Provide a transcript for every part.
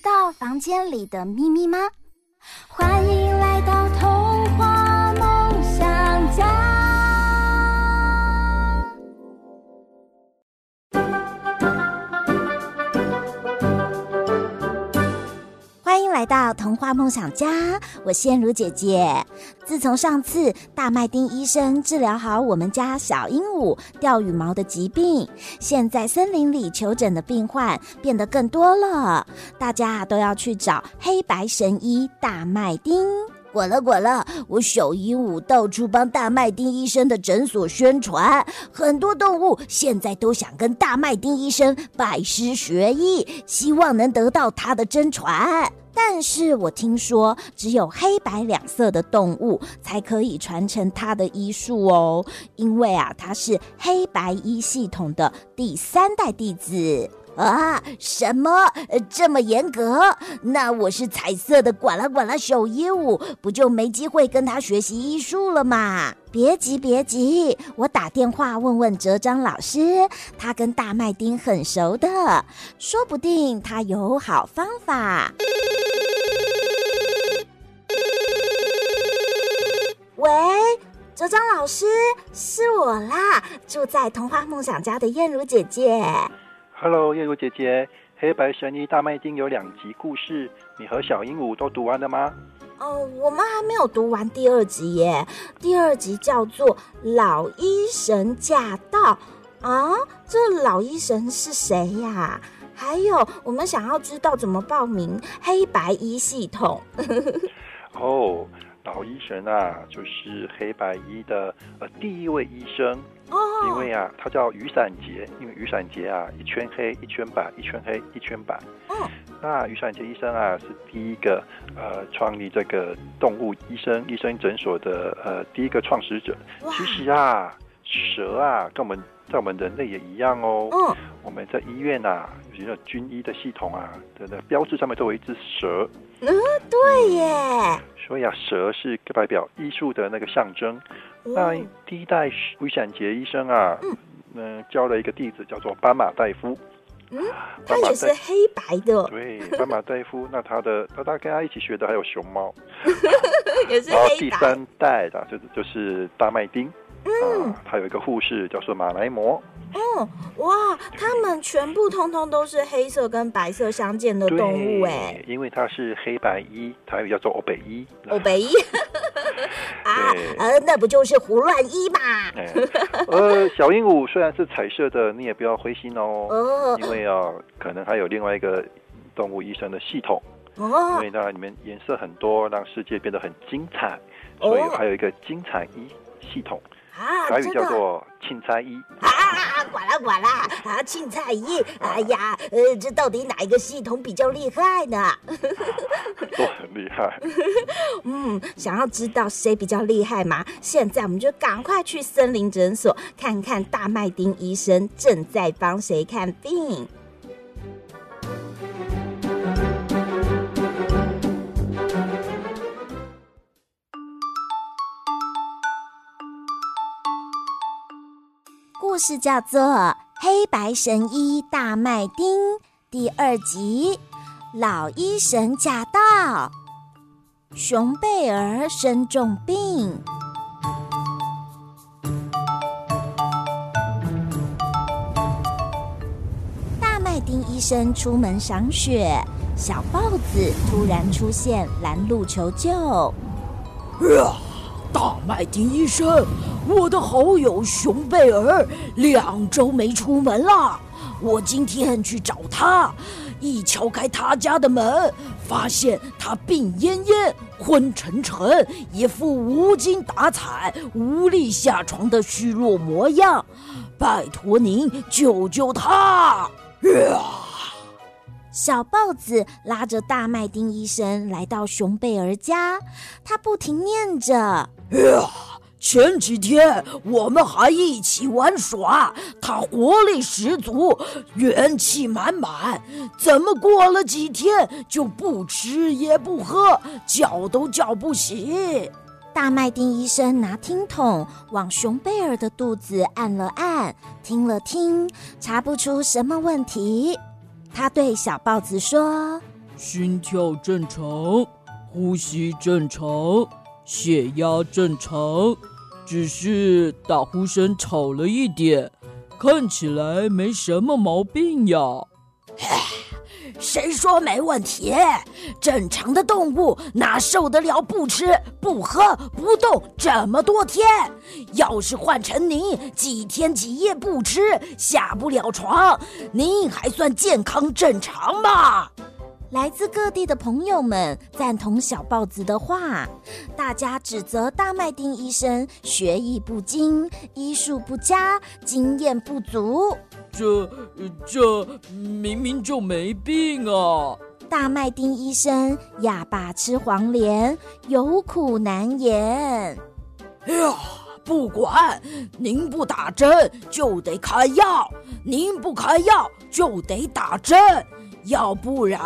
到房间里的秘密吗？欢迎来到童话梦想家。来到童话梦想家，我仙如姐姐。自从上次大麦町医生治疗好我们家小鹦鹉掉羽毛的疾病，现在森林里求诊的病患变得更多了。大家都要去找黑白神医大麦町。滚了滚了，我小鹦鹉到处帮大麦町医生的诊所宣传，很多动物现在都想跟大麦町医生拜师学艺，希望能得到他的真传。但是我听说，只有黑白两色的动物才可以传承他的医术哦，因为啊，他是黑白医系统的第三代弟子。啊！什么？这么严格？那我是彩色的管啦管啦小鹦鹉，不就没机会跟他学习医术了吗？别急，别急，我打电话问问哲章老师，他跟大麦町很熟的，说不定他有好方法。喂，哲章老师，是我啦，住在童话梦想家的燕如姐姐。Hello，燕如姐姐，黑白神医大麦町有两集故事，你和小鹦鹉都读完了吗？哦，我们还没有读完第二集耶。第二集叫做《老医神驾到》啊，这老医神是谁呀？还有，我们想要知道怎么报名黑白医系统。哦。Oh. 老医神啊，就是黑白医的呃第一位医生，oh. 因为啊，它叫雨伞节，因为雨伞节啊，一圈黑一圈白，一圈黑一圈白。Oh. 那雨伞节医生啊，是第一个呃创立这个动物医生医生诊所的呃第一个创始者。其实啊，蛇啊，跟我们在我们人类也一样哦。Oh. 我们在医院啊，有些军医的系统啊的的标志上面都有一只蛇。嗯，对耶。所以啊，蛇是代表医术的那个象征。嗯、那第一代雨伞节医生啊，嗯、呃，教了一个弟子叫做斑马大夫。嗯，他也是黑白的。对，斑马大夫。那他的他他跟他一起学的还有熊猫，也是黑白。然后第三代的就是就是大麦町。嗯，他有一个护士叫做马来貘。哦，哇，他们全部通通都是黑色跟白色相间的动物哎，因为它是黑白一，它又叫做欧北一。欧北一，啊，呃，那不就是胡乱一嘛？呃，小鹦鹉虽然是彩色的，你也不要灰心哦，哦因为啊，可能还有另外一个动物医生的系统，哦，因为呢里面颜色很多，让世界变得很精彩，所以还有一个精彩一系统。啊，台语叫做凊彩医啊啊啊，管啦管啦啊，凊彩医，哎呀，呃，这到底哪一个系统比较厉害呢？都很厉害。嗯，想要知道谁比较厉害吗？现在我们就赶快去森林诊所看看大麦丁医生正在帮谁看病。事叫做《黑白神医大麦丁》第二集，老医神驾到，熊贝儿生重病。大麦丁医生出门赏雪，小豹子突然出现拦路求救。大麦迪医生。我的好友熊贝儿两周没出门了，我今天去找他，一敲开他家的门，发现他病恹恹、昏沉沉，一副无精打采、无力下床的虚弱模样。拜托您救救他！小豹子拉着大麦丁医生来到熊贝儿家，他不停念着呀。前几天我们还一起玩耍，他活力十足，元气满满。怎么过了几天就不吃也不喝，叫都叫不醒？大麦丁医生拿听筒往熊贝尔的肚子按了按，听了听，查不出什么问题。他对小豹子说：“心跳正常，呼吸正常，血压正常。”只是打呼声吵了一点，看起来没什么毛病呀。谁说没问题？正常的动物哪受得了不吃不喝不动这么多天？要是换成您，几天几夜不吃，下不了床，您还算健康正常吗？来自各地的朋友们赞同小豹子的话，大家指责大麦町医生学艺不精、医术不佳、经验不足。这这明明就没病啊！大麦町医生哑巴吃黄连，有苦难言。哎呀，不管，您不打针就得开药，您不开药就得打针。要不然，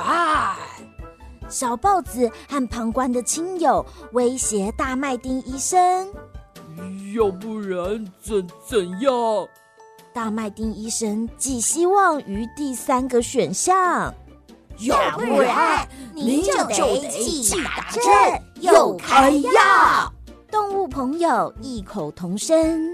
小豹子和旁观的亲友威胁大麦町医生。要不然怎怎样？大麦丁医生寄希望于第三个选项。要不然您就得既打针又开药。动物朋友异口同声。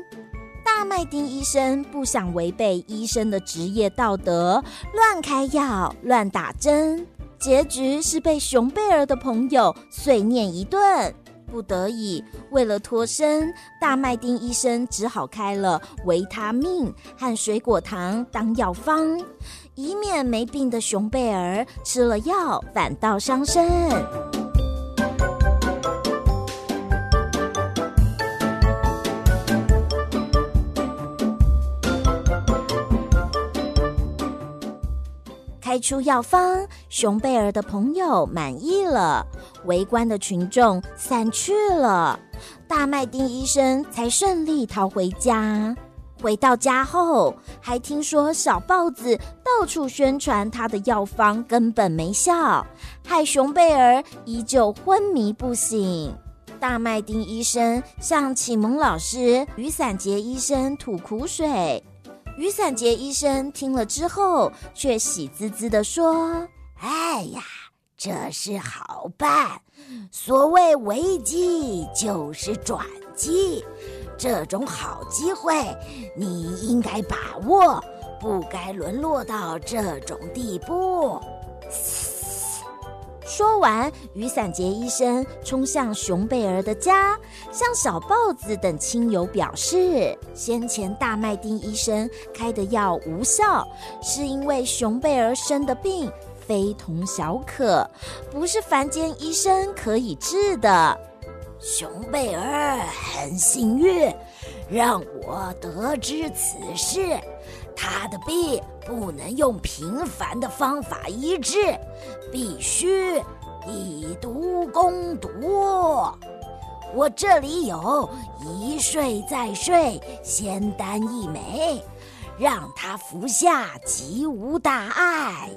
大麦丁医生不想违背医生的职业道德，乱开药、乱打针，结局是被熊贝儿的朋友碎念一顿。不得已，为了脱身，大麦町医生只好开了维他命和水果糖当药方，以免没病的熊贝儿吃了药反倒伤身。开出药方，熊贝儿的朋友满意了，围观的群众散去了，大麦町医生才顺利逃回家。回到家后，还听说小豹子到处宣传他的药方根本没效，害熊贝儿依旧昏迷不醒。大麦町医生向启蒙老师雨伞节医生吐苦水。雨伞节医生听了之后，却喜滋滋地说：“哎呀，这是好办。所谓危机就是转机，这种好机会你应该把握，不该沦落到这种地步。”说完，雨伞节医生冲向熊贝儿的家，向小豹子等亲友表示，先前大麦町医生开的药无效，是因为熊贝儿生的病非同小可，不是凡间医生可以治的。熊贝儿很幸运，让我得知此事。他的病不能用平凡的方法医治，必须以毒攻毒。我这里有一睡再睡仙丹一枚，让他服下即无大碍。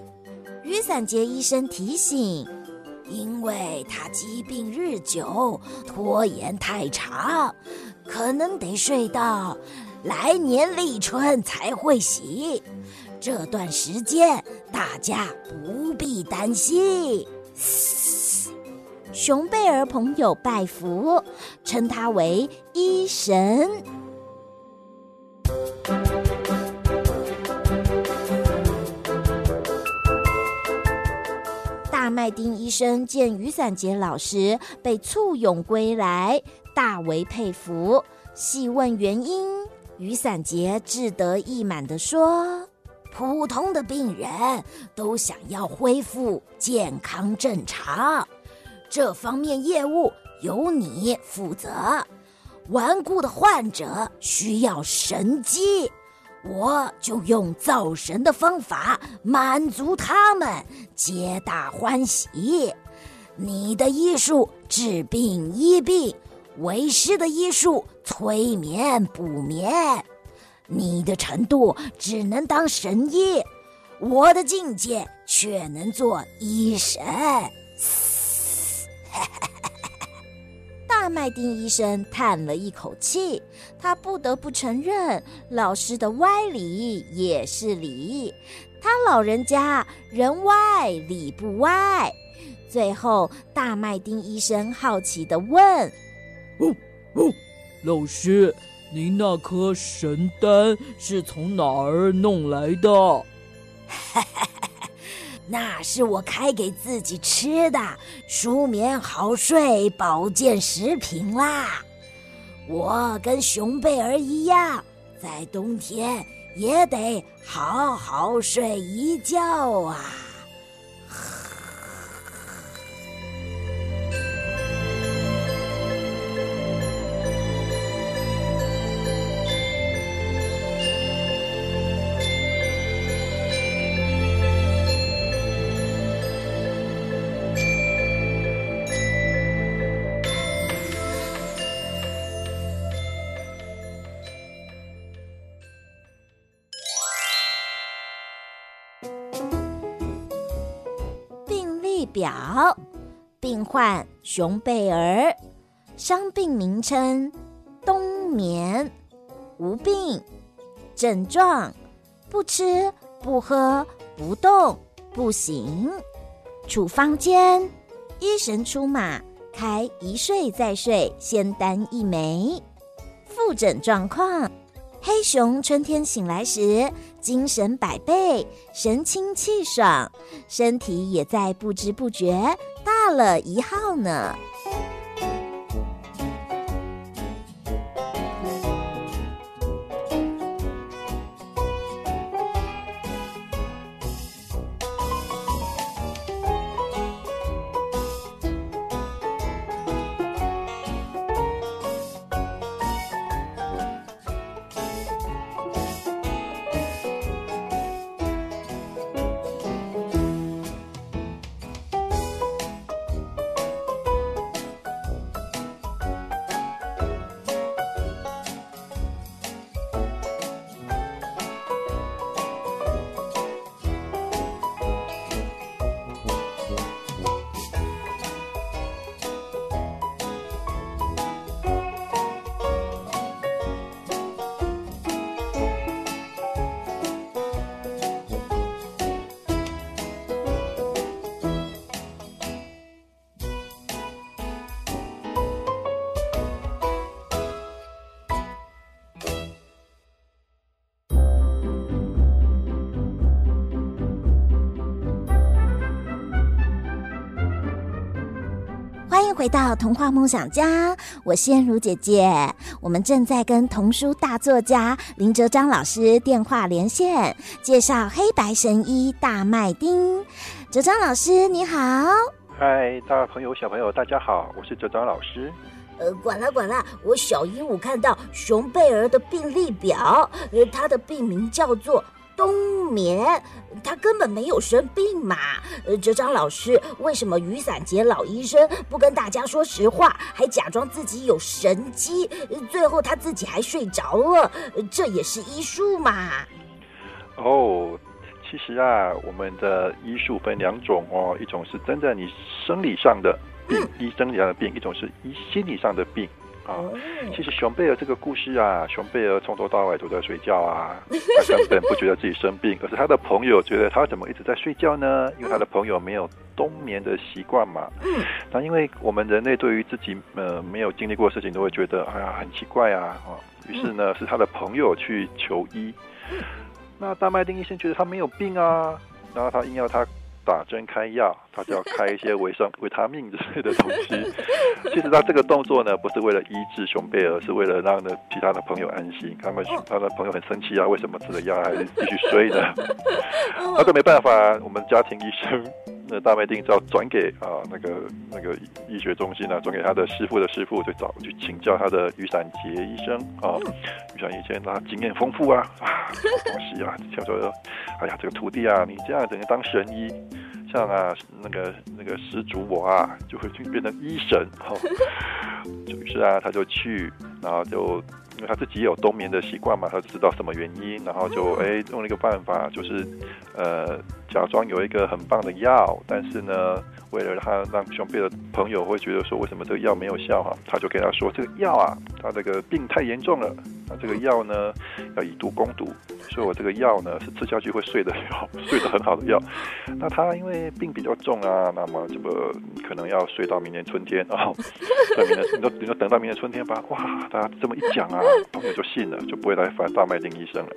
雨伞节医生提醒，因为他疾病日久，拖延太长，可能得睡到。来年立春才会醒，这段时间大家不必担心。熊贝儿朋友拜服，称他为医神。麦丁医生见雨伞节老师被簇拥归来，大为佩服，细问原因。雨伞节志得意满地说：“普通的病人都想要恢复健康正常，这方面业务由你负责。顽固的患者需要神迹，我就用造神的方法满足他们，皆大欢喜。你的医术治病医病，为师的医术催眠补眠。你的程度只能当神医，我的境界却能做医神。大麦丁医生叹了一口气，他不得不承认，老师的歪理也是理。他老人家人歪理不歪。最后，大麦丁医生好奇的问：“哦哦，老师。”您那颗神丹是从哪儿弄来的？那是我开给自己吃的舒眠好睡保健食品啦。我跟熊贝儿一样，在冬天也得好好睡一觉啊。表病患熊贝儿，伤病名称冬眠，无病症状不吃不喝不动不行。处方间医神出马，开一睡再睡仙丹一枚。复诊状况。黑熊春天醒来时，精神百倍，神清气爽，身体也在不知不觉大了一号呢。回到童话梦想家，我仙如姐姐，我们正在跟童书大作家林哲章老师电话连线，介绍黑白神医大麦丁。哲章老师你好，嗨，大朋友小朋友大家好，我是哲章老师。呃，管了管了，我小鹦鹉看到熊贝儿的病历表，呃，他的病名叫做。冬眠，他根本没有生病嘛。呃，哲章老师，为什么雨伞节老医生不跟大家说实话，还假装自己有神机？最后他自己还睡着了，这也是医术嘛？哦，其实啊，我们的医术分两种哦，一种是真的你生理上的病，嗯、医生理上的病；一种是医心理上的病。啊，其实熊贝尔这个故事啊，熊贝尔从头到尾都在睡觉啊，他根本不觉得自己生病，可是他的朋友觉得他怎么一直在睡觉呢？因为他的朋友没有冬眠的习惯嘛。嗯，那因为我们人类对于自己呃没有经历过的事情，都会觉得哎呀很奇怪啊，啊，于是呢是他的朋友去求医。那大麦丁医生觉得他没有病啊，然后他硬要他打针开药，他就要开一些维生维他命之类的东西。其实他这个动作呢，不是为了医治熊贝尔，是为了让呢其他的朋友安心。他们他的朋友很生气啊，为什么吃了药还继续睡呢？那都没办法，我们家庭医生。那大麦町就要转给啊那个那个医学中心呢、啊，转给他的师傅的师傅，就找去请教他的雨伞节医生啊。雨伞以前他经验丰富啊 啊，东西啊，听说哎呀，这个徒弟啊，你这样等于当神医，像啊那个那个施主我啊，就会去变成医神哈。于是啊，他就去，然后就。因为他自己有冬眠的习惯嘛，他就知道什么原因，然后就哎用了一个办法，就是呃假装有一个很棒的药，但是呢，为了他让熊贝的朋友会觉得说为什么这个药没有效哈，他就跟他说这个药啊，他这个病太严重了，那这个药呢要以毒攻毒，所以我这个药呢是吃下去会睡的药，睡得很好的药。那他因为病比较重啊，那么这个可能要睡到明年春天啊，明年你说你就等到明年春天吧。哇，大家这么一讲啊。朋友就信了，就不会来烦大麦丁医生了。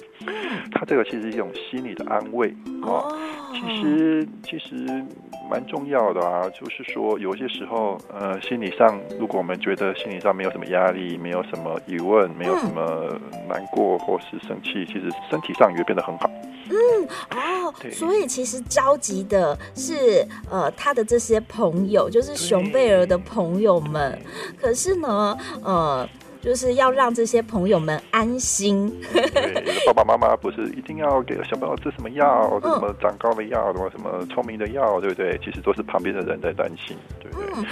他这个其实是一种心理的安慰啊，其实其实蛮重要的啊。就是说，有些时候，呃，心理上，如果我们觉得心理上没有什么压力，没有什么疑问，没有什么难过或是生气，其实身体上也会变得很好。嗯，哦，所以其实着急的是呃他的这些朋友，就是熊贝尔的朋友们。可是呢，呃。就是要让这些朋友们安心。对，爸爸妈妈不是一定要给小朋友吃什么药，什么长高的药，什么什么聪明的药，对不对？其实都是旁边的人在担心，对不对？嗯、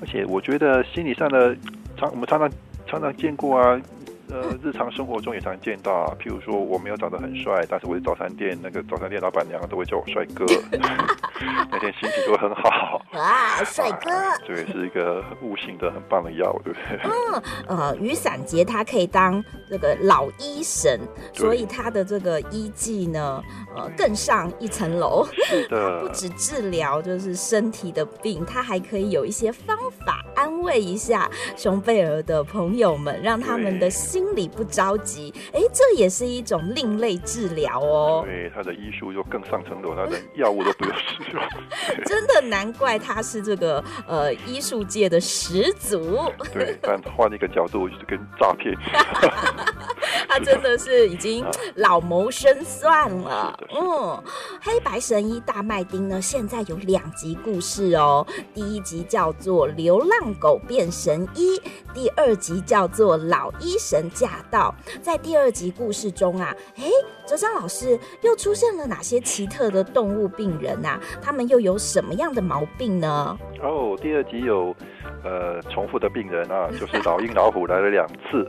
而且我觉得心理上的常我们常常常常见过啊。呃，日常生活中也常见到啊，譬如说我没有长得很帅，但是我是早餐店那个早餐店老板娘都会叫我帅哥，那天心情就会很好。哇，帅哥！对，是一个悟性的很棒的药，对不对？嗯，呃，雨伞节它可以当这个老医神，所以他的这个医技呢，呃，更上一层楼。是的，不止治疗就是身体的病，他还可以有一些方法安慰一下熊贝尔的朋友们，让他们的心。心里不着急，哎，这也是一种另类治疗哦。对，他的医术又更上层楼，他的药物都不用使用。真的难怪他是这个呃医术界的始祖。对，但换一个角度就是跟诈骗。他真的是已经老谋深算了。嗯，黑白神医大麦丁呢，现在有两集故事哦。第一集叫做《流浪狗变神医》，第二集叫做《老医神驾到》。在第二集故事中啊，哎，哲章老师又出现了哪些奇特的动物病人啊？他们又有什么样的毛病呢？哦，第二集有。呃，重复的病人啊，就是老鹰老虎来了两次，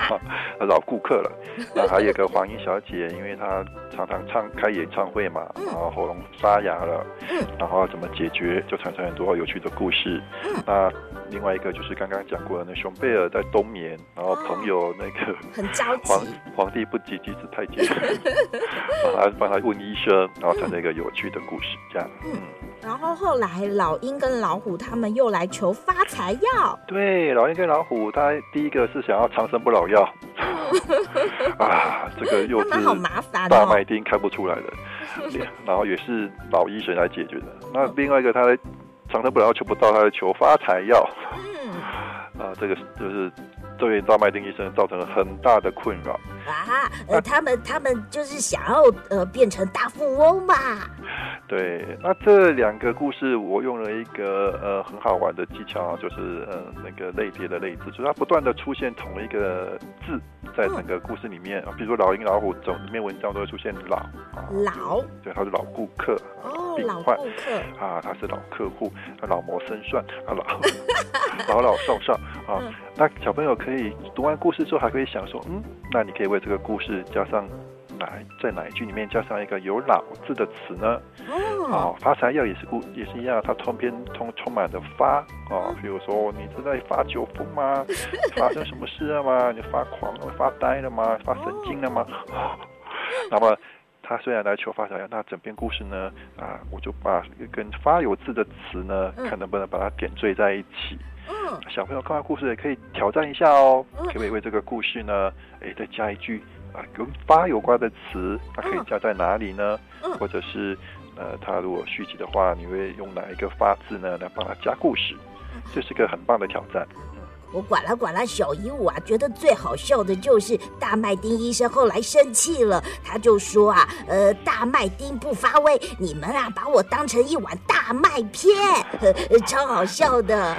老顾客了。那还有一个黄英小姐，因为她常常唱开演唱会嘛，然后喉咙沙哑了，然后怎么解决，就产生很多有趣的故事。那另外一个就是刚刚讲过的，那熊贝尔在冬眠，然后朋友那个很着急，皇皇帝不急急死太监，帮他帮他问医生，然后产生一个有趣的故事，这样，嗯。然后后来老鹰跟老虎他们又来求发财药。对，老鹰跟老虎，他第一个是想要长生不老药。啊，这个又是大麦丁看不出来的，然后也是老医生来解决的。那另外一个他长生不老药求不到，他在求发财药。啊，这个就是对大麦丁医生造成了很大的困扰。啊，呃，他们他们就是想要呃变成大富翁嘛。对，那这两个故事我用了一个呃很好玩的技巧，就是呃那个类别的类字，就是它不断的出现同一个字在整个故事里面啊，比如说老鹰老虎，整篇文章都会出现老老，对，他是老顾客哦，老顾客啊，他是老客户，老谋深算啊，老 老老少少啊，那小朋友可以读完故事之后还可以想说，嗯，那你可以为这个故事加上。哪在哪一句里面加上一个有“老”字的词呢？哦，发财药也是故也是一样，它通篇通充满着发哦，比如说你是在发酒疯吗？发生什么事了吗？你发狂了、发呆了吗？发神经了吗？哦、那么他虽然来求发财药，那整篇故事呢？啊，我就把跟“发”有字的词呢，看能不能把它点缀在一起。嗯，小朋友看完故事也可以挑战一下哦，可不可以为这个故事呢，哎，再加一句。啊，跟发有关的词，它可以加在哪里呢？嗯、或者是呃，他如果续集的话，你会用哪一个发字呢来帮他加故事？这是个很棒的挑战。我管啦管啦小鹦鹉啊，觉得最好笑的就是大麦丁医生后来生气了，他就说啊，呃，大麦丁不发威，你们啊把我当成一碗大麦片，超好笑的。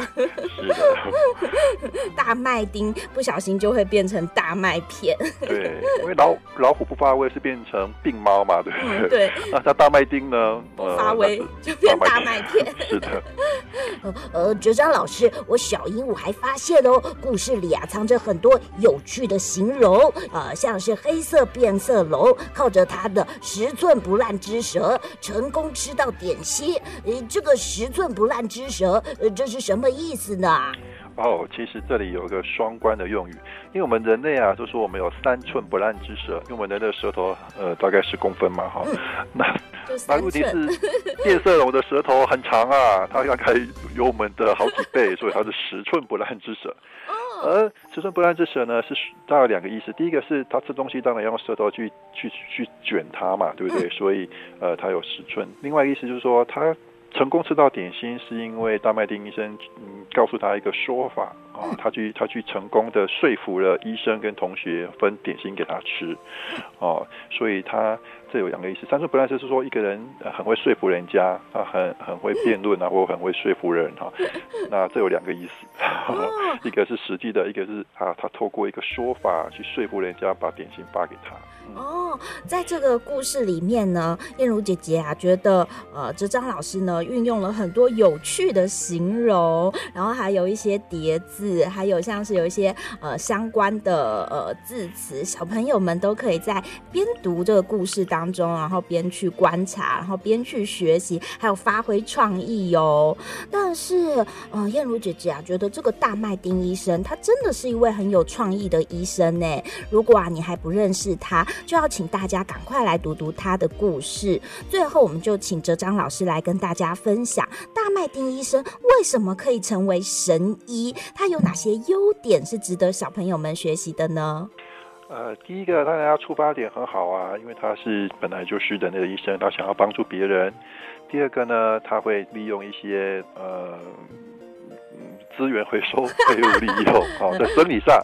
大麦丁不小心就会变成大麦片。对，因为老老虎不发威是变成病猫嘛，对不对？嗯、对。那像大麦丁呢？不发威、呃、就变大麦片。是的。呃，哲章老师，我小鹦鹉还发现。故事里啊，藏着很多有趣的形容，呃，像是黑色变色龙靠着它的十寸不烂之舌成功吃到点心。呃，这个十寸不烂之舌，呃，这是什么意思呢？哦，其实这里有一个双关的用语，因为我们人类啊，就说我们有三寸不烂之舌，因为我们人的舌头呃大概十公分嘛，哈、嗯，那那问题是变 色龙的舌头很长啊，它大概有我们的好几倍，所以它是十寸不烂之舌。而十寸不烂之舌呢，是大概两个意思，第一个是它吃东西当然要用舌头去去去卷它嘛，对不对？所以呃它有十寸。另外意思就是说它。成功吃到点心，是因为大麦町医生嗯告诉他一个说法啊，他去他去成功的说服了医生跟同学分点心给他吃，哦，所以他这有两个意思。三寸不烂就是说一个人很会说服人家，他很很会辩论啊，或很会说服人哈。那这有两个意思，一个是实际的，一个是啊，他透过一个说法去说服人家把点心发给他。哦，在这个故事里面呢，燕如姐姐啊，觉得呃，哲章老师呢运用了很多有趣的形容，然后还有一些叠字，还有像是有一些呃相关的呃字词，小朋友们都可以在边读这个故事当当中，然后边去观察，然后边去学习，还有发挥创意哟。但是呃，燕如姐姐啊，觉得这个大麦丁医生他真的是一位很有创意的医生呢。如果啊你还不认识他，就要请大家赶快来读读他的故事。最后，我们就请哲章老师来跟大家分享大麦丁医生为什么可以成为神医，他有哪些优点是值得小朋友们学习的呢？呃，第一个，当然他出发点很好啊，因为他是本来就是人类的医生，他想要帮助别人。第二个呢，他会利用一些呃。资源回收废物利用，好，在生理上。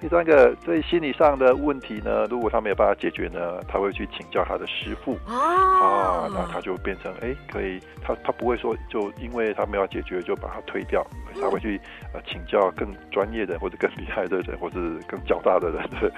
第三个，在心理上的问题呢，如果他没有办法解决呢，他会去请教他的师傅啊，那他就变成哎、欸，可以，他他不会说就因为他没有解决就把他推掉，他会去呃请教更专业的或者更厉害的人或者更较大的人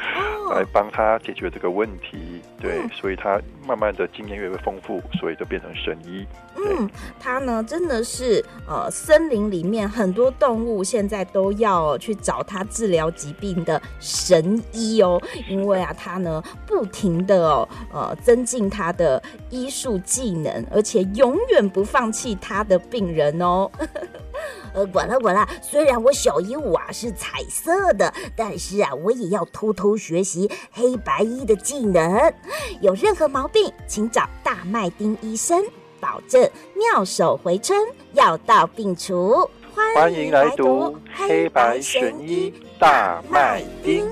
来帮他解决这个问题。对，所以他慢慢的经验越来越丰富，所以就变成神医。嗯，他呢真的是呃森林里面很多动物现在都要去找他治疗疾病的神医哦，因为啊他呢不停的哦呃增进他的医术技能，而且永远不放弃他的病人哦。呃，管了管了，虽然我小鹦鹉啊是彩色的，但是啊我也要偷偷学习黑白医的技能。有任何毛病，请找大麦町医生。保证妙手回春，药到病除。欢迎来读《黑白神医大麦町》。